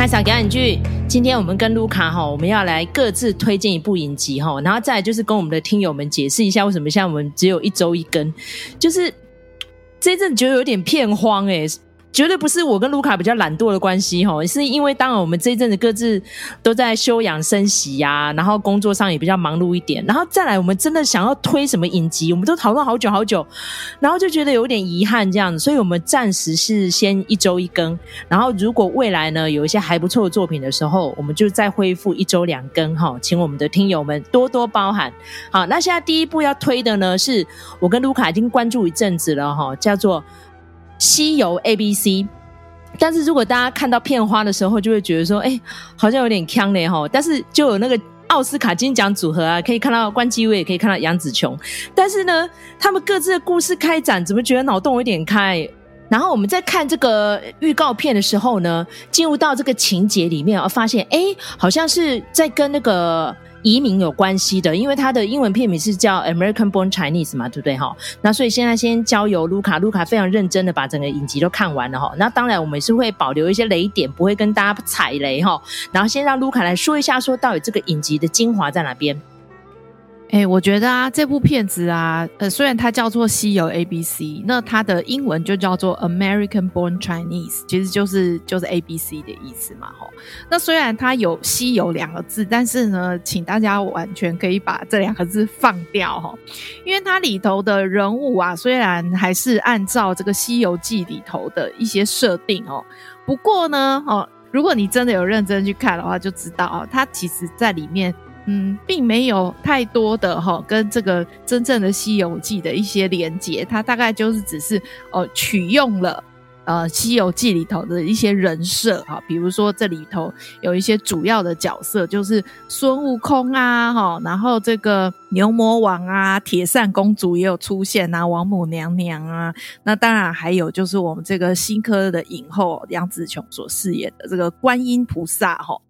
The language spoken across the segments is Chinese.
麦嫂表演剧，今天我们跟卢卡哈，我们要来各自推荐一部影集哈，然后再来就是跟我们的听友们解释一下，为什么现在我们只有一周一更，就是这一阵觉得有点片荒哎、绝对不是我跟卢卡比较懒惰的关系哈，是因为当然我们这一阵子各自都在休养生息呀，然后工作上也比较忙碌一点，然后再来我们真的想要推什么影集，我们都讨论好久好久，然后就觉得有点遗憾这样子，所以我们暂时是先一周一更，然后如果未来呢有一些还不错的作品的时候，我们就再恢复一周两更哈，请我们的听友们多多包涵。好，那现在第一步要推的呢，是我跟卢卡已经关注一阵子了哈，叫做。西游 A B C，但是如果大家看到片花的时候，就会觉得说，哎、好像有点呛嘞齁。但是就有那个奥斯卡金奖组合啊，可以看到关继威，也可以看到杨紫琼。但是呢，他们各自的故事开展，怎么觉得脑洞有点开？然后我们在看这个预告片的时候呢，进入到这个情节里面，而发现，哎、好像是在跟那个。移民有关系的，因为他的英文片名是叫 American Born Chinese 嘛，对不对哈？那所以现在先交由卢卡，卢卡非常认真的把整个影集都看完了哈。那当然我们也是会保留一些雷点，不会跟大家踩雷哈。然后先让卢卡来说一下，说到底这个影集的精华在哪边。哎、我觉得啊，这部片子啊，呃，虽然它叫做《西游 A B C》，那它的英文就叫做 American Born Chinese，其实就是就是 A B C 的意思嘛，吼。那虽然它有“西游”两个字，但是呢，请大家完全可以把这两个字放掉，吼，因为它里头的人物啊，虽然还是按照这个《西游记》里头的一些设定哦，不过呢，哦，如果你真的有认真去看的话，就知道哦，它其实在里面。嗯，并没有太多的哈，跟这个真正的《西游记》的一些连接，它大概就是只是哦取用了呃《西游记》里头的一些人设哈，比如说这里头有一些主要的角色，就是孙悟空啊哈，然后这个。牛魔王啊，铁扇公主也有出现啊，王母娘娘啊，那当然还有就是我们这个新科的影后杨紫琼所饰演的这个观音菩萨哈。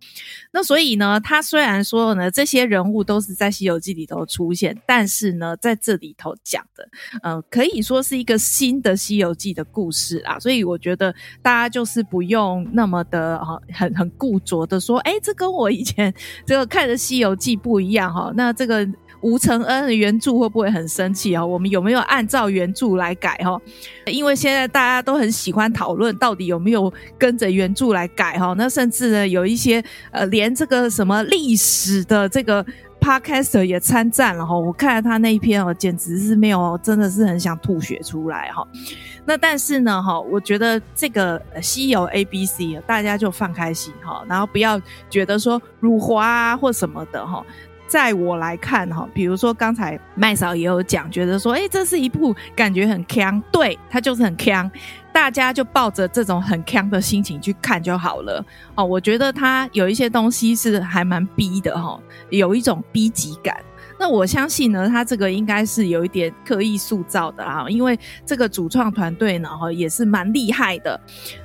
那所以呢，他虽然说呢，这些人物都是在《西游记》里头出现，但是呢，在这里头讲的，呃，可以说是一个新的《西游记》的故事啊。所以我觉得大家就是不用那么的哈，很很固着的说，哎，这跟我以前 这个看的《西游记》不一样哈。那这个。吴承恩的原著会不会很生气啊？我们有没有按照原著来改哈？因为现在大家都很喜欢讨论到底有没有跟着原著来改哈。那甚至呢，有一些呃，连这个什么历史的这个 podcaster 也参战了哈。我看了他那一篇哦，简直是没有，真的是很想吐血出来哈。那但是呢哈，我觉得这个西游 A B C 大家就放开心哈，然后不要觉得说辱华啊或什么的哈。在我来看哈，比如说刚才麦嫂也有讲，觉得说，诶，这是一部感觉很锵，对，它就是很锵，大家就抱着这种很锵的心情去看就好了。哦，我觉得它有一些东西是还蛮逼的哈，有一种逼急感。那我相信呢，它这个应该是有一点刻意塑造的啊，因为这个主创团队呢，也是蛮厉害的。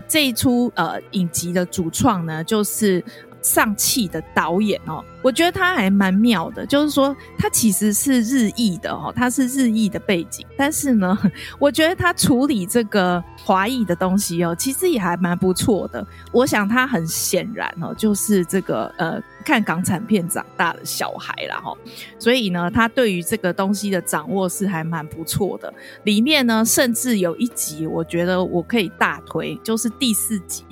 这一出呃影集的主创呢，就是。上气的导演哦，我觉得他还蛮妙的，就是说他其实是日裔的哦，他是日裔的背景，但是呢，我觉得他处理这个华裔的东西哦，其实也还蛮不错的。我想他很显然哦，就是这个呃看港产片长大的小孩啦哈，所以呢，他对于这个东西的掌握是还蛮不错的。里面呢，甚至有一集我觉得我可以大推，就是第四集。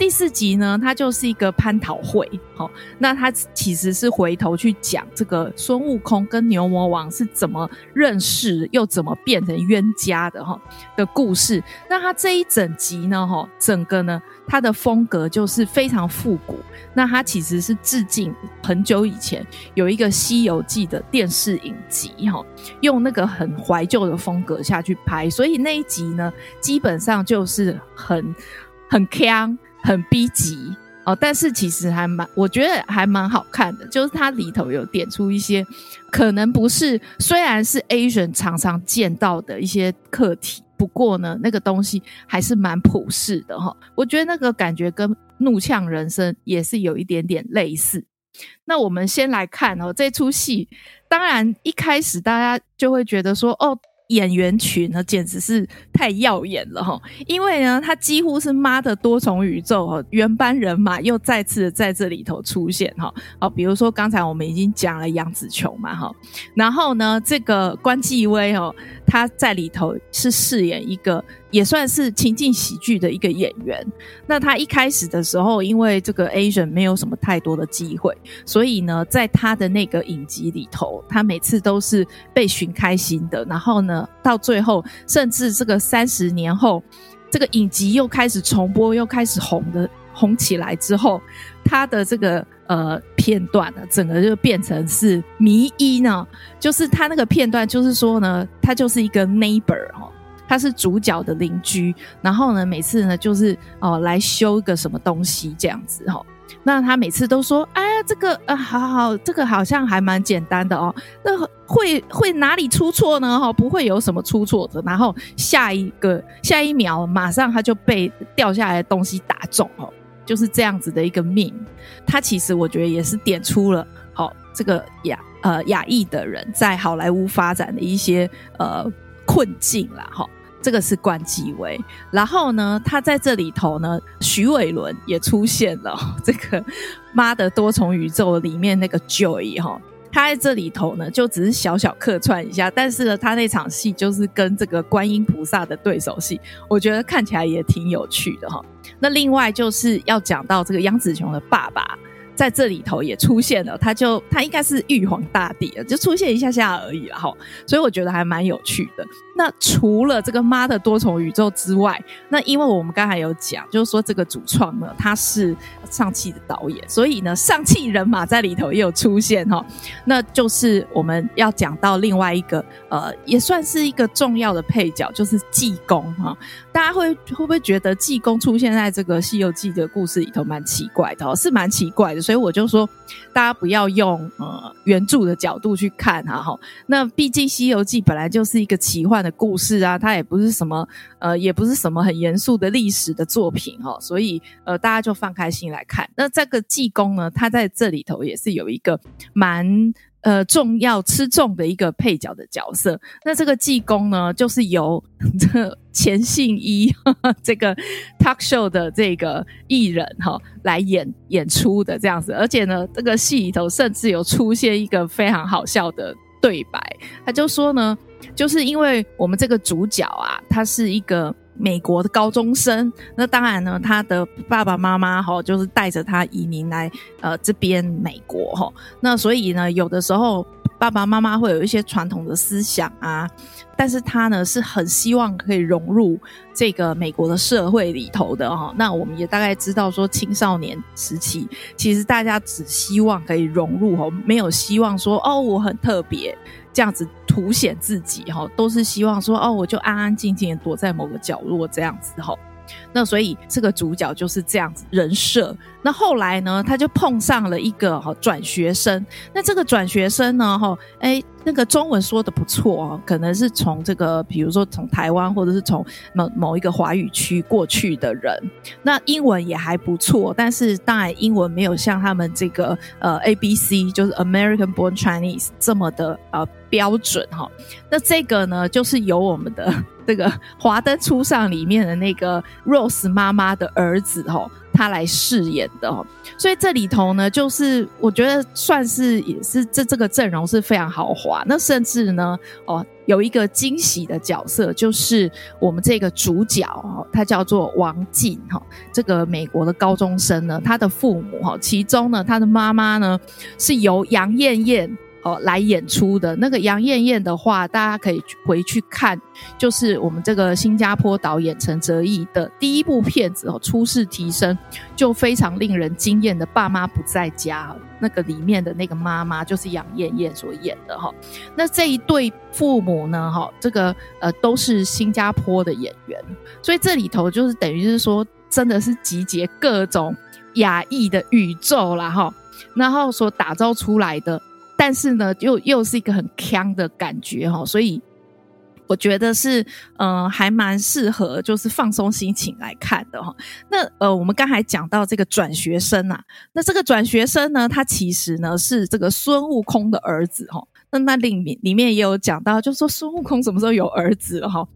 第四集呢，它就是一个蟠桃会，好，那它其实是回头去讲这个孙悟空跟牛魔王是怎么认识，又怎么变成冤家的哈的故事。那它这一整集呢，哈，整个呢，它的风格就是非常复古。那它其实是致敬很久以前有一个《西游记》的电视影集，哈，用那个很怀旧的风格下去拍，所以那一集呢，基本上就是很很。很逼急哦，但是其实还蛮，我觉得还蛮好看的。就是它里头有点出一些，可能不是，虽然是 Asian 常常见到的一些课题，不过呢，那个东西还是蛮普世的哈。我觉得那个感觉跟《怒呛人生》也是有一点点类似。那我们先来看哦，这出戏，当然一开始大家就会觉得说，哦。演员群呢，简直是太耀眼了哈！因为呢，他几乎是妈的多重宇宙哦，原班人马又再次在这里头出现哈。好，比如说刚才我们已经讲了杨紫琼嘛哈，然后呢，这个关继威哦，他在里头是饰演一个也算是情境喜剧的一个演员。那他一开始的时候，因为这个 Asian 没有什么太多的机会，所以呢，在他的那个影集里头，他每次都是被寻开心的。然后呢，到最后，甚至这个三十年后，这个影集又开始重播，又开始红的红起来之后，他的这个呃片段呢，整个就变成是迷一呢。就是他那个片段，就是说呢，他就是一个 neighbor 哈，他是主角的邻居。然后呢，每次呢，就是哦、呃、来修个什么东西这样子哈。那他每次都说：“哎呀，这个呃，好好，这个好像还蛮简单的哦。那会会哪里出错呢？哈，不会有什么出错的。然后下一个下一秒，马上他就被掉下来的东西打中哦，就是这样子的一个命。他其实我觉得也是点出了，好这个亚呃亚裔的人在好莱坞发展的一些呃困境啦，哈。”这个是关继威，然后呢，他在这里头呢，许玮伦也出现了。这个妈的多重宇宙里面那个 Joy 哈，他在这里头呢，就只是小小客串一下，但是呢，他那场戏就是跟这个观音菩萨的对手戏，我觉得看起来也挺有趣的哈。那另外就是要讲到这个杨紫琼的爸爸。在这里头也出现了，他就他应该是玉皇大帝了，就出现一下下而已了哈，所以我觉得还蛮有趣的。那除了这个妈的多重宇宙之外，那因为我们刚才有讲，就是说这个主创呢，他是上气的导演，所以呢，上气人马在里头也有出现哈。那就是我们要讲到另外一个呃，也算是一个重要的配角，就是济公哈。大家会会不会觉得济公出现在这个《西游记》的故事里头蛮奇怪的哦？是蛮奇怪的。所以我就说，大家不要用呃原著的角度去看哈哈。那毕竟《西游记》本来就是一个奇幻的故事啊，它也不是什么呃，也不是什么很严肃的历史的作品哈。所以呃，大家就放开心来看。那这个济公呢，他在这里头也是有一个蛮。呃，重要吃重的一个配角的角色，那这个济公呢，就是由 这钱信一呵呵这个 talk show 的这个艺人哈来演演出的这样子，而且呢，这个戏里头甚至有出现一个非常好笑的对白，他就说呢，就是因为我们这个主角啊，他是一个。美国的高中生，那当然呢，他的爸爸妈妈哈，就是带着他移民来呃这边美国哈，那所以呢，有的时候爸爸妈妈会有一些传统的思想啊，但是他呢是很希望可以融入这个美国的社会里头的哈。那我们也大概知道说，青少年时期其实大家只希望可以融入哈，没有希望说哦我很特别。这样子凸显自己哈，都是希望说哦，我就安安静静的躲在某个角落这样子哈。那所以这个主角就是这样子人设。那后来呢，他就碰上了一个哈转学生。那这个转学生呢，哈，哎，那个中文说得不错哦，可能是从这个，比如说从台湾或者是从某某一个华语区过去的人。那英文也还不错，但是当然英文没有像他们这个呃 ABC 就是 American Born Chinese 这么的呃标准哈。那这个呢，就是由我们的 这个《华灯初上》里面的那个 Rose 妈妈的儿子哈。他来饰演的，所以这里头呢，就是我觉得算是也是这这个阵容是非常豪华。那甚至呢，哦，有一个惊喜的角色，就是我们这个主角哦，他叫做王静哈，这个美国的高中生呢，他的父母哈，其中呢，他的妈妈呢是由杨燕燕。哦，来演出的那个杨艳艳的话，大家可以回去看，就是我们这个新加坡导演陈哲艺的第一部片子哦，《初试啼声》就非常令人惊艳的《爸妈不在家》，那个里面的那个妈妈就是杨艳艳所演的哈。那这一对父母呢，哈，这个呃都是新加坡的演员，所以这里头就是等于是说，真的是集结各种亚裔的宇宙啦哈，然后所打造出来的。但是呢，又又是一个很锵的感觉哈，所以我觉得是嗯、呃，还蛮适合就是放松心情来看的哈。那呃，我们刚才讲到这个转学生啊，那这个转学生呢，他其实呢是这个孙悟空的儿子哈。那那里面里面也有讲到，就是说孙悟空什么时候有儿子了哈？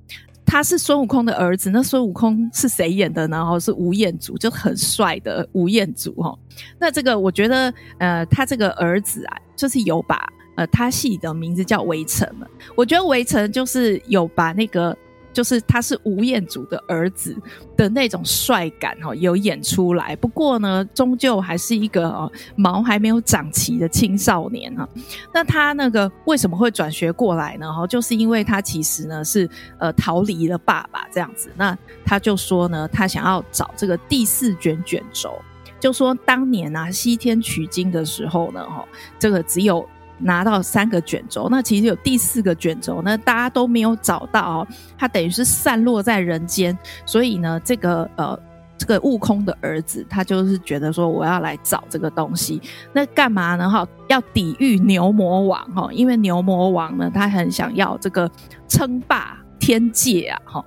他是孙悟空的儿子，那孙悟空是谁演的呢？哦，是吴彦祖，就很帅的吴彦祖哈。那这个我觉得，呃，他这个儿子啊，就是有把呃他戏的名字叫围城嘛。我觉得围城就是有把那个。就是他是吴彦祖的儿子的那种帅感哦，有演出来。不过呢，终究还是一个哦毛还没有长齐的青少年啊。那他那个为什么会转学过来呢？哈，就是因为他其实呢是呃逃离了爸爸这样子。那他就说呢，他想要找这个第四卷卷轴，就说当年啊西天取经的时候呢，哈，这个只有。拿到三个卷轴，那其实有第四个卷轴，那大家都没有找到哦，它等于是散落在人间，所以呢，这个呃，这个悟空的儿子，他就是觉得说，我要来找这个东西，那干嘛呢？哈，要抵御牛魔王哈，因为牛魔王呢，他很想要这个称霸天界啊，哈，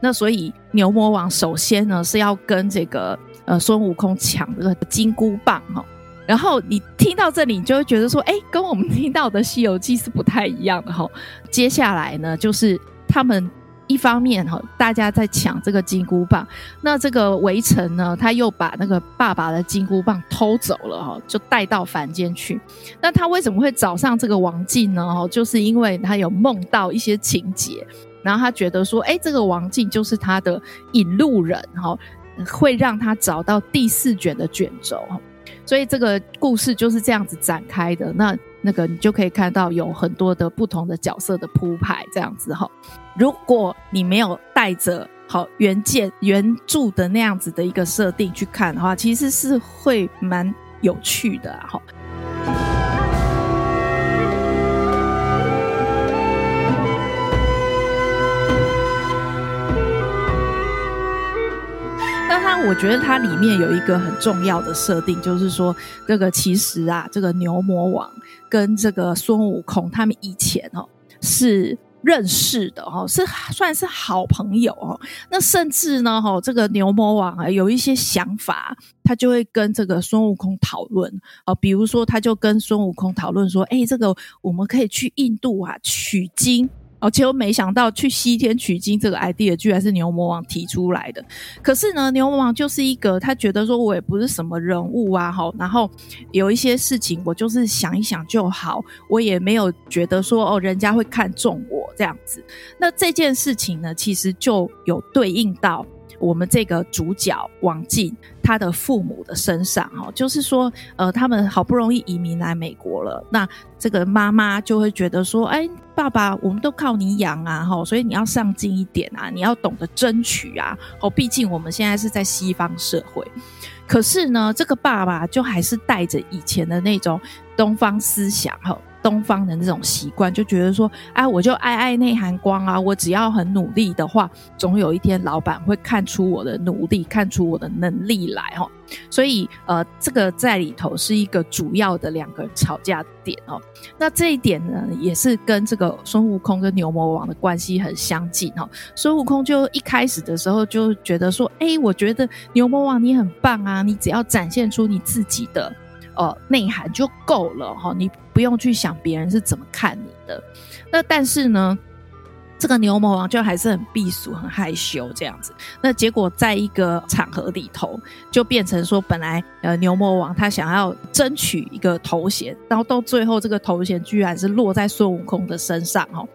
那所以牛魔王首先呢是要跟这个呃孙悟空抢这个金箍棒哈。然后你听到这里，你就会觉得说，哎，跟我们听到的《西游记》是不太一样的哈。接下来呢，就是他们一方面哈，大家在抢这个金箍棒，那这个围城呢，他又把那个爸爸的金箍棒偷走了哈，就带到凡间去。那他为什么会找上这个王进呢？哈，就是因为他有梦到一些情节，然后他觉得说，哎，这个王进就是他的引路人哈，会让他找到第四卷的卷轴。所以这个故事就是这样子展开的，那那个你就可以看到有很多的不同的角色的铺排，这样子哈。如果你没有带着好原件原著的那样子的一个设定去看的话，其实是会蛮有趣的哈。我觉得它里面有一个很重要的设定，就是说，这个其实啊，这个牛魔王跟这个孙悟空他们以前哦是认识的哦，是算是好朋友哦。那甚至呢，哈，这个牛魔王啊有一些想法，他就会跟这个孙悟空讨论哦，比如说，他就跟孙悟空讨论说，哎，这个我们可以去印度啊取经。哦，结果没想到去西天取经这个 idea 居然是牛魔王提出来的。可是呢，牛魔王就是一个他觉得说我也不是什么人物啊，哈，然后有一些事情我就是想一想就好，我也没有觉得说哦，人家会看重我这样子。那这件事情呢，其实就有对应到。我们这个主角王进他的父母的身上，哈，就是说，呃，他们好不容易移民来美国了，那这个妈妈就会觉得说，哎，爸爸，我们都靠你养啊，哈，所以你要上进一点啊，你要懂得争取啊，哦，毕竟我们现在是在西方社会，可是呢，这个爸爸就还是带着以前的那种东方思想，哈。东方的那种习惯，就觉得说，哎，我就爱爱内涵光啊，我只要很努力的话，总有一天老板会看出我的努力，看出我的能力来哈。所以，呃，这个在里头是一个主要的两个人吵架点哦。那这一点呢，也是跟这个孙悟空跟牛魔王的关系很相近哈。孙悟空就一开始的时候就觉得说，哎，我觉得牛魔王你很棒啊，你只要展现出你自己的。呃，内涵就够了哈，你不用去想别人是怎么看你的。那但是呢，这个牛魔王就还是很避俗、很害羞这样子。那结果在一个场合里头，就变成说，本来呃牛魔王他想要争取一个头衔，然后到最后这个头衔居然是落在孙悟空的身上哈。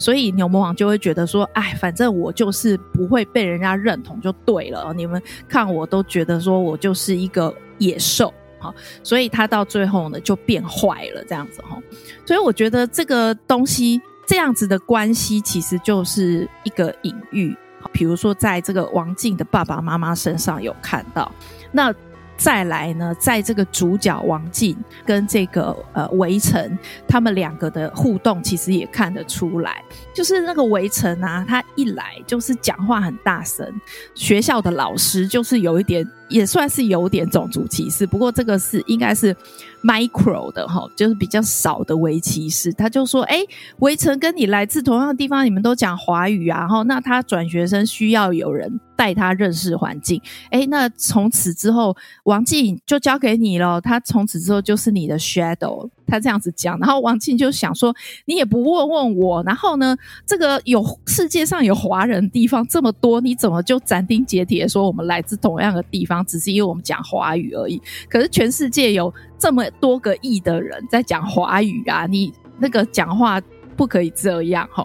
所以牛魔王就会觉得说，哎，反正我就是不会被人家认同就对了。你们看我都觉得说我就是一个野兽。好，所以他到最后呢就变坏了，这样子哈。所以我觉得这个东西这样子的关系，其实就是一个隐喻。比如说，在这个王静的爸爸妈妈身上有看到，那。再来呢，在这个主角王静跟这个呃围城他们两个的互动，其实也看得出来，就是那个围城啊，他一来就是讲话很大声，学校的老师就是有一点，也算是有点种族歧视，不过这个是应该是。Micro 的哈，就是比较少的围棋士，他就说：“哎，围城跟你来自同样的地方，你们都讲华语啊，哈，那他转学生需要有人带他认识环境，哎，那从此之后，王静就交给你了，他从此之后就是你的 shadow，他这样子讲，然后王庆就想说，你也不问问我，然后呢，这个有世界上有华人地方这么多，你怎么就斩钉截铁说我们来自同样的地方，只是因为我们讲华语而已？可是全世界有这么多个亿的人在讲华语啊，你那个讲话不可以这样哈。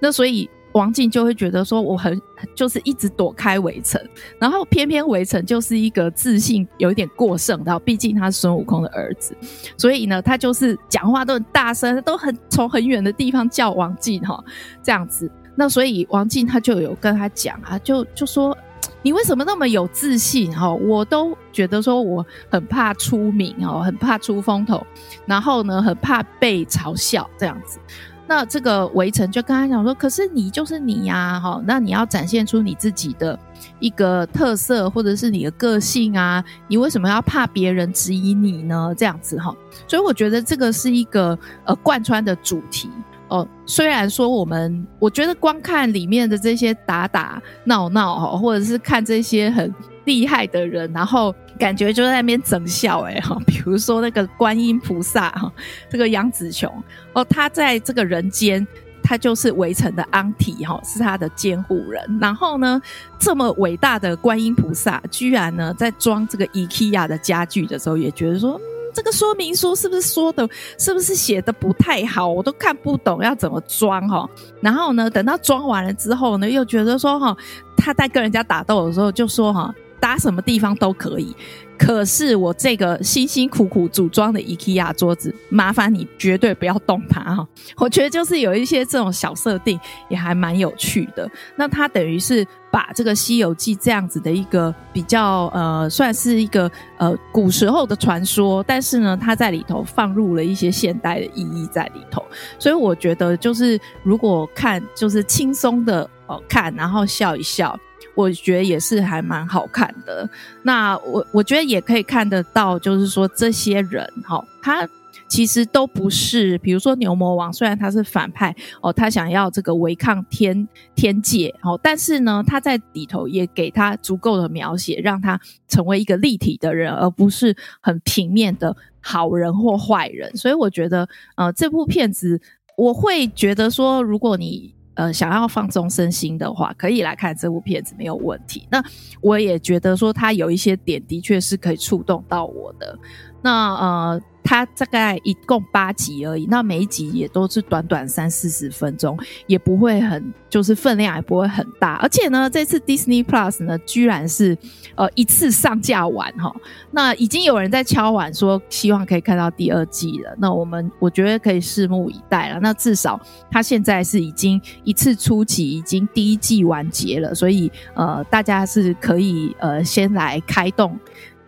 那所以。王静就会觉得说，我很就是一直躲开围城，然后偏偏围城就是一个自信有一点过剩的，毕竟他是孙悟空的儿子，所以呢，他就是讲话都很大声，都很从很远的地方叫王静哈，这样子。那所以王静他就有跟他讲啊，就就说你为什么那么有自信哈？我都觉得说我很怕出名哦，很怕出风头，然后呢，很怕被嘲笑这样子。那这个围城就跟他讲说，可是你就是你呀，哈，那你要展现出你自己的一个特色，或者是你的个性啊，你为什么要怕别人质疑你呢？这样子哈，所以我觉得这个是一个呃贯穿的主题哦。虽然说我们，我觉得光看里面的这些打打闹闹哈，或者是看这些很。厉害的人，然后感觉就在那边整笑哎哈，比如说那个观音菩萨哈，这个杨紫琼哦，他在这个人间，他就是围城的安体哈，是他的监护人。然后呢，这么伟大的观音菩萨，居然呢在装这个 IKEA 的家具的时候，也觉得说，这个说明书是不是说的，是不是写的不太好，我都看不懂要怎么装哈。然后呢，等到装完了之后呢，又觉得说哈，他在跟人家打斗的时候就说哈。搭什么地方都可以，可是我这个辛辛苦苦组装的 IKEA 桌子，麻烦你绝对不要动它哈。我觉得就是有一些这种小设定也还蛮有趣的。那它等于是把这个《西游记》这样子的一个比较呃，算是一个呃古时候的传说，但是呢，它在里头放入了一些现代的意义在里头。所以我觉得就是如果看就是轻松的哦看，然后笑一笑。我觉得也是还蛮好看的。那我我觉得也可以看得到，就是说这些人哈，他其实都不是，比如说牛魔王，虽然他是反派哦，他想要这个违抗天天界哦，但是呢，他在里头也给他足够的描写，让他成为一个立体的人，而不是很平面的好人或坏人。所以我觉得，呃，这部片子我会觉得说，如果你。呃，想要放松身心的话，可以来看这部片子没有问题。那我也觉得说，它有一些点的确是可以触动到我的。那呃。它大概一共八集而已，那每一集也都是短短三四十分钟，也不会很，就是分量也不会很大。而且呢，这次 Disney Plus 呢，居然是呃一次上架完哈。那已经有人在敲碗说，希望可以看到第二季了。那我们我觉得可以拭目以待了。那至少它现在是已经一次出集，已经第一季完结了，所以呃大家是可以呃先来开动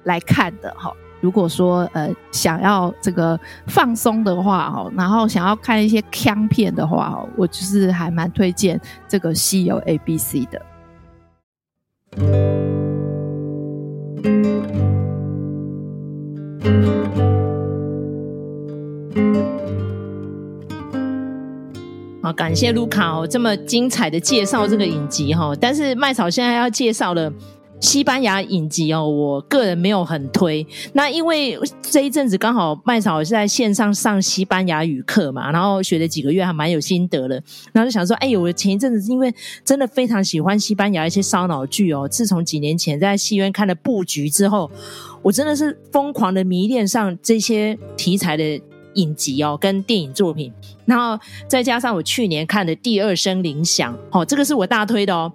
来看的哈。如果说呃想要这个放松的话哦，然后想要看一些腔片的话哦，我就是还蛮推荐这个《西游 A B C》的。好，感谢卢卡哦，这么精彩的介绍这个影集哈，但是麦草现在要介绍了。西班牙影集哦，我个人没有很推。那因为这一阵子刚好麦草是在线上上西班牙语课嘛，然后学了几个月，还蛮有心得的。然后就想说，哎呦，我前一阵子因为真的非常喜欢西班牙一些烧脑剧哦，自从几年前在戏院看了《布局》之后，我真的是疯狂的迷恋上这些题材的影集哦，跟电影作品。然后再加上我去年看的《第二声铃响》，哦，这个是我大推的哦。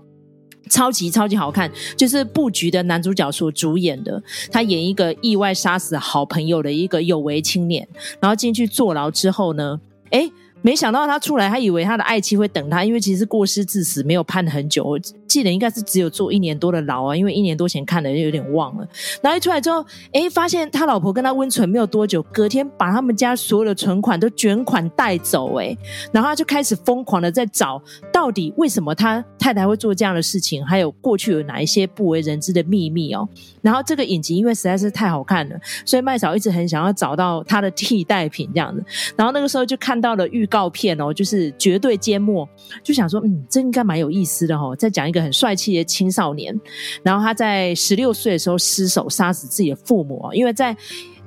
超级超级好看，就是布局的男主角所主演的，他演一个意外杀死好朋友的一个有为青年，然后进去坐牢之后呢，诶没想到他出来，他以为他的爱妻会等他，因为其实过失致死，没有判很久，记得应该是只有坐一年多的牢啊，因为一年多前看的就有点忘了。然后一出来之后，诶发现他老婆跟他温存没有多久，隔天把他们家所有的存款都卷款带走，诶然后他就开始疯狂的在找，到底为什么他太太会做这样的事情，还有过去有哪一些不为人知的秘密哦。然后这个影集因为实在是太好看了，所以麦嫂一直很想要找到他的替代品这样子。然后那个时候就看到了预。告片哦，就是绝对缄默，就想说，嗯，这应该蛮有意思的、哦。再讲一个很帅气的青少年，然后他在十六岁的时候失手杀死自己的父母，因为在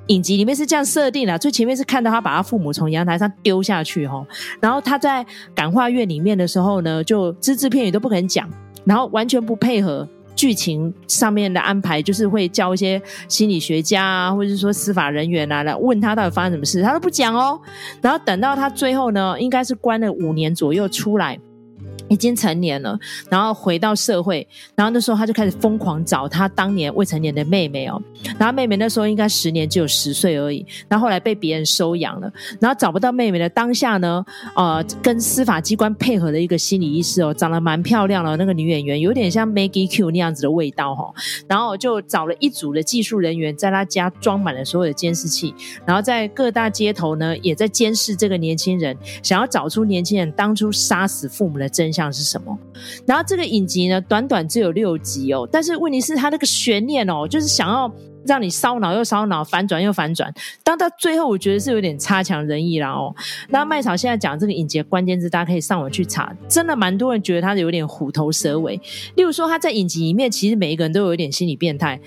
影集里面是这样设定的，最前面是看到他把他父母从阳台上丢下去哈，然后他在感化院里面的时候呢，就只字片语都不肯讲，然后完全不配合剧情上面的安排，就是会叫一些心理学家啊，或者是说司法人员啊来问他到底发生什么事，他都不讲哦，然后等到他最后呢，应该是关了五年左右出来。已经成年了，然后回到社会，然后那时候他就开始疯狂找他当年未成年的妹妹哦，然后妹妹那时候应该十年只有十岁而已，然后后来被别人收养了，然后找不到妹妹的当下呢，呃，跟司法机关配合的一个心理医师哦，长得蛮漂亮的那个女演员，有点像 Maggie Q 那样子的味道哈、哦，然后就找了一组的技术人员在他家装满了所有的监视器，然后在各大街头呢也在监视这个年轻人，想要找出年轻人当初杀死父母的真像是什么？然后这个影集呢，短短只有六集哦，但是问题是它那个悬念哦，就是想要让你烧脑又烧脑，反转又反转。当到最后，我觉得是有点差强人意啦哦。那麦草现在讲这个影集关键字，大家可以上网去查，真的蛮多人觉得他有点虎头蛇尾。例如说，他在影集里面，其实每一个人都有一点心理变态。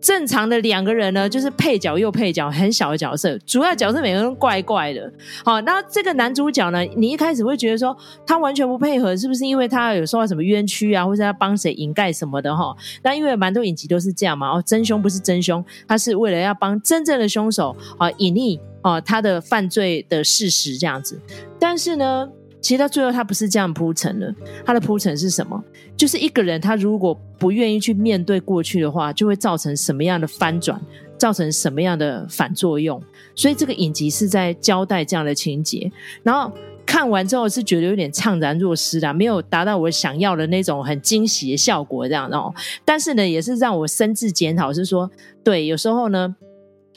正常的两个人呢，就是配角又配角，很小的角色，主要角色每个人都怪怪的。好，那这个男主角呢，你一开始会觉得说他完全不配合，是不是因为他有受到什么冤屈啊，或者他帮谁掩盖什么的哈？那因为蛮多影集都是这样嘛，哦，真凶不是真凶，他是为了要帮真正的凶手啊隐匿啊他的犯罪的事实这样子，但是呢。其实到最后，他不是这样铺陈的。他的铺陈是什么？就是一个人，他如果不愿意去面对过去的话，就会造成什么样的翻转，造成什么样的反作用。所以这个影集是在交代这样的情节。然后看完之后是觉得有点怅然若失的，没有达到我想要的那种很惊喜的效果，这样哦。但是呢，也是让我深自检讨，是说，对，有时候呢。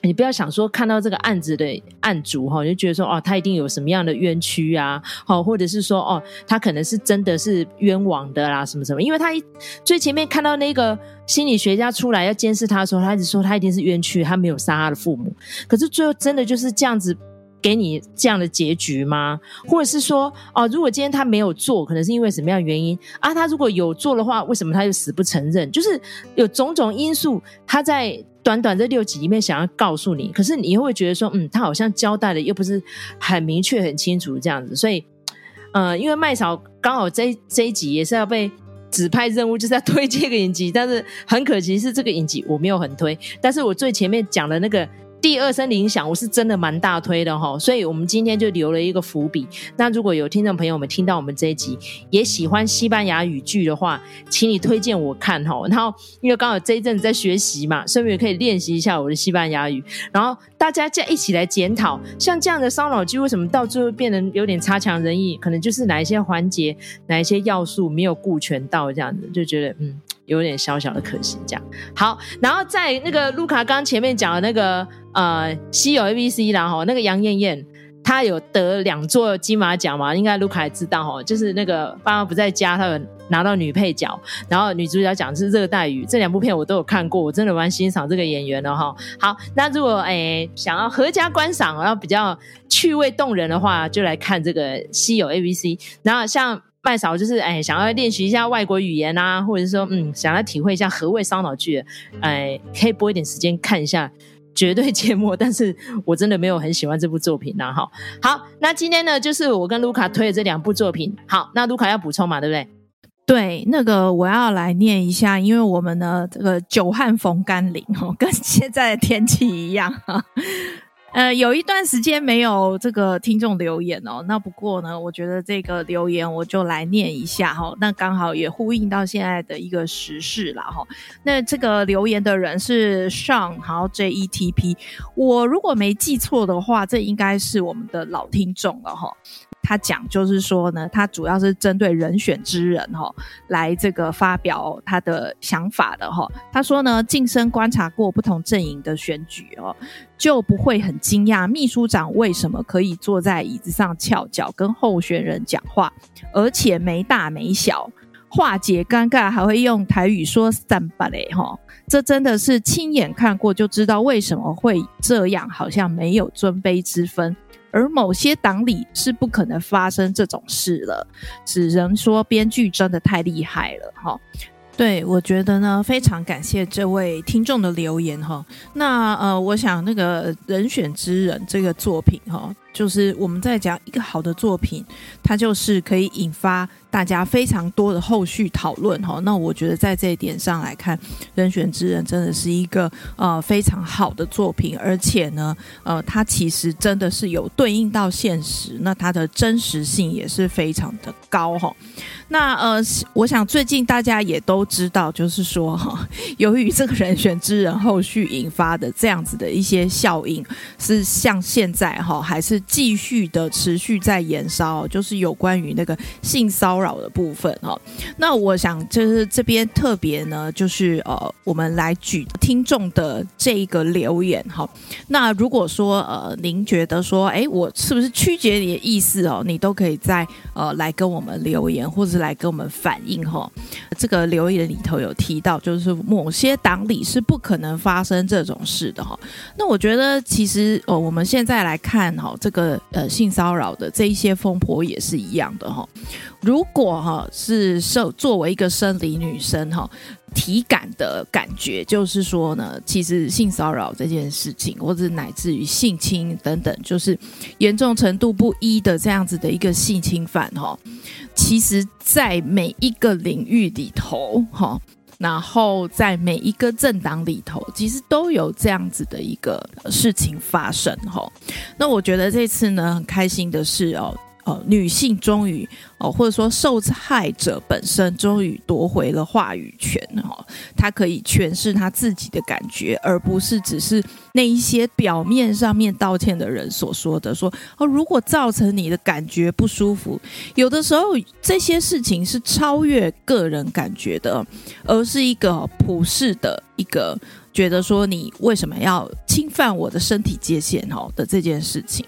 你不要想说看到这个案子的案主哈，就觉得说哦，他一定有什么样的冤屈啊，好，或者是说哦，他可能是真的是冤枉的啦，什么什么？因为他一最前面看到那个心理学家出来要监视他的时候，他一直说他一定是冤屈，他没有杀他的父母。可是最后真的就是这样子给你这样的结局吗？或者是说哦，如果今天他没有做，可能是因为什么样的原因啊？他如果有做的话，为什么他就死不承认？就是有种种因素，他在。短短这六集里面，想要告诉你，可是你又会觉得说，嗯，他好像交代的又不是很明确、很清楚这样子，所以，呃，因为麦草刚好这这一集也是要被指派任务，就是要推这个影集，但是很可惜是这个影集我没有很推，但是我最前面讲的那个。第二声铃响，我是真的蛮大推的哈，所以我们今天就留了一个伏笔。那如果有听众朋友们听到我们这一集，也喜欢西班牙语剧的话，请你推荐我看哈。然后因为刚好这一阵子在学习嘛，顺便可以练习一下我的西班牙语。然后大家再一起来检讨，像这样的烧脑剧为什么到最后变得有点差强人意？可能就是哪一些环节、哪一些要素没有顾全到，这样子就觉得嗯。有点小小的可惜，这样好。然后在那个卢卡刚前面讲的那个呃，稀有 A B C 啦哈，那个杨艳艳她有得两座金马奖嘛？应该卢卡也知道哈，就是那个爸妈不在家，她有拿到女配角，然后女主角讲的是热带雨，这两部片我都有看过，我真的蛮欣赏这个演员的哈。好，那如果诶想要合家观赏，然后比较趣味动人的话，就来看这个稀有 A B C。然后像。麦嫂就是哎，想要练习一下外国语言啊，或者是说嗯，想要体会一下何谓烧脑剧，哎，可以拨一点时间看一下，绝对缄默。但是我真的没有很喜欢这部作品呐，哈。好，那今天呢，就是我跟卢卡推的这两部作品。好，那卢卡要补充嘛，对不对？对，那个我要来念一下，因为我们呢，这个久旱逢甘霖哦，跟现在的天气一样哈。呃，有一段时间没有这个听众留言哦，那不过呢，我觉得这个留言我就来念一下哈，那刚好也呼应到现在的一个时事了哈。那这个留言的人是上好 J E T P，我如果没记错的话，这应该是我们的老听众了哈。他讲就是说呢，他主要是针对人选之人哈，来这个发表他的想法的哈。他说呢，近身观察过不同阵营的选举哦，就不会很惊讶秘书长为什么可以坐在椅子上翘脚跟候选人讲话，而且没大没小，化解尴尬还会用台语说三八嘞哈。这真的是亲眼看过就知道为什么会这样，好像没有尊卑之分。而某些党里是不可能发生这种事了，只能说编剧真的太厉害了哈。对，我觉得呢，非常感谢这位听众的留言哈。那呃，我想那个人选之人这个作品哈。就是我们在讲一个好的作品，它就是可以引发大家非常多的后续讨论哈。那我觉得在这一点上来看，《人选之人》真的是一个呃非常好的作品，而且呢，呃，它其实真的是有对应到现实，那它的真实性也是非常的高哈。那呃，我想最近大家也都知道，就是说哈，由于这个人选之人后续引发的这样子的一些效应，是像现在哈，还是继续的持续在延烧，就是有关于那个性骚扰的部分哈。那我想就是这边特别呢，就是呃，我们来举听众的这一个留言哈。那如果说呃，您觉得说，哎，我是不是曲解你的意思哦？你都可以在呃来跟我们留言，或者是。来跟我们反映哈，这个留言里头有提到，就是某些党里是不可能发生这种事的哈。那我觉得其实哦，我们现在来看哈，这个呃性骚扰的这一些风波也是一样的哈。如果哈是受作为一个生理女生哈。体感的感觉就是说呢，其实性骚扰这件事情，或者乃至于性侵等等，就是严重程度不一的这样子的一个性侵犯哈，其实，在每一个领域里头哈，然后在每一个政党里头，其实都有这样子的一个事情发生吼。那我觉得这次呢，很开心的是哦。哦，女性终于哦，或者说受害者本身终于夺回了话语权哈，她可以诠释她自己的感觉，而不是只是那一些表面上面道歉的人所说的说哦，如果造成你的感觉不舒服，有的时候这些事情是超越个人感觉的，而是一个普世的一个觉得说你为什么要侵犯我的身体界限哦的这件事情。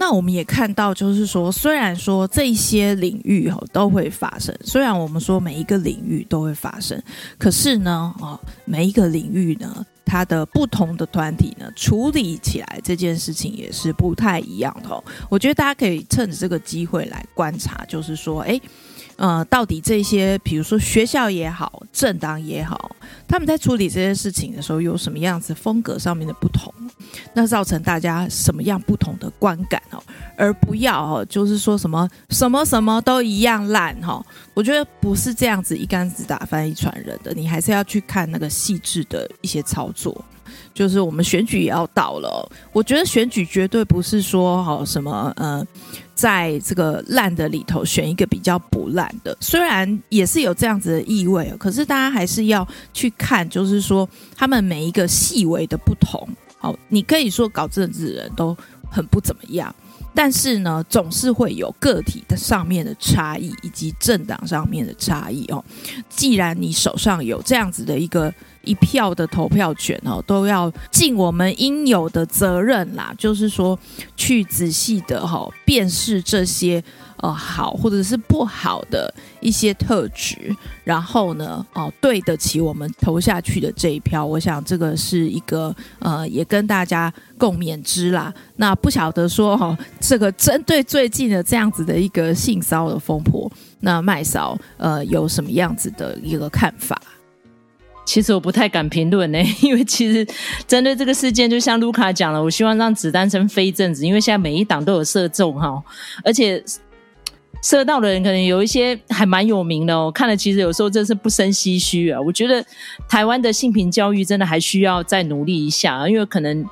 那我们也看到，就是说，虽然说这些领域哈都会发生，虽然我们说每一个领域都会发生，可是呢，啊，每一个领域呢，它的不同的团体呢，处理起来这件事情也是不太一样的。我觉得大家可以趁着这个机会来观察，就是说，诶。呃，到底这些，比如说学校也好，政党也好，他们在处理这些事情的时候，有什么样子风格上面的不同，那造成大家什么样不同的观感哦，而不要哦，就是说什么什么什么都一样烂哈，我觉得不是这样子一竿子打翻一船人的，你还是要去看那个细致的一些操作。就是我们选举也要到了，我觉得选举绝对不是说好什么呃，在这个烂的里头选一个比较不烂的，虽然也是有这样子的意味，可是大家还是要去看，就是说他们每一个细微的不同。好，你可以说搞政治的人都很不怎么样，但是呢，总是会有个体的上面的差异，以及政党上面的差异哦。既然你手上有这样子的一个。一票的投票权哦，都要尽我们应有的责任啦。就是说，去仔细的哈辨识这些呃好或者是不好的一些特质，然后呢哦对得起我们投下去的这一票。我想这个是一个呃也跟大家共勉之啦。那不晓得说哈这个针对最近的这样子的一个性骚的风波，那麦嫂呃有什么样子的一个看法？其实我不太敢评论呢，因为其实针对这个事件，就像卢卡讲了，我希望让子弹先飞一阵子，因为现在每一档都有射中哈，而且射到的人可能有一些还蛮有名的哦。看了其实有时候真是不胜唏嘘啊。我觉得台湾的性平教育真的还需要再努力一下，因为可能。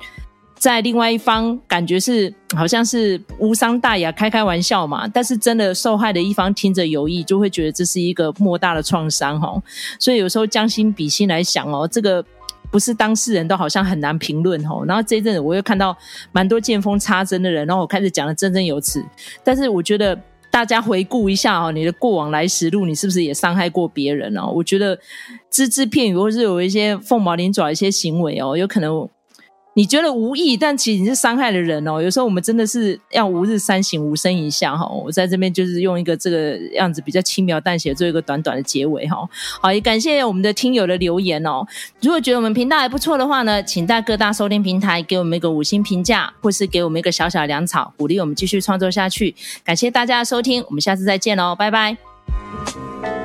在另外一方，感觉是好像是无伤大雅，开开玩笑嘛。但是真的受害的一方听着有意，就会觉得这是一个莫大的创伤哈。所以有时候将心比心来想哦，这个不是当事人都好像很难评论哈。然后这一阵子我又看到蛮多见缝插针的人，然后我开始讲的振振有词。但是我觉得大家回顾一下哦，你的过往来时路，你是不是也伤害过别人哦？我觉得只字片语或是有一些凤毛麟爪一些行为哦，有可能。你觉得无意，但其实你是伤害了人哦。有时候我们真的是要吾日三省吾身一下哈。我在这边就是用一个这个样子比较轻描淡写做一个短短的结尾哈。好，也感谢我们的听友的留言哦。如果觉得我们频道还不错的话呢，请在各大收听平台给我们一个五星评价，或是给我们一个小小的粮草，鼓励我们继续创作下去。感谢大家的收听，我们下次再见喽，拜拜。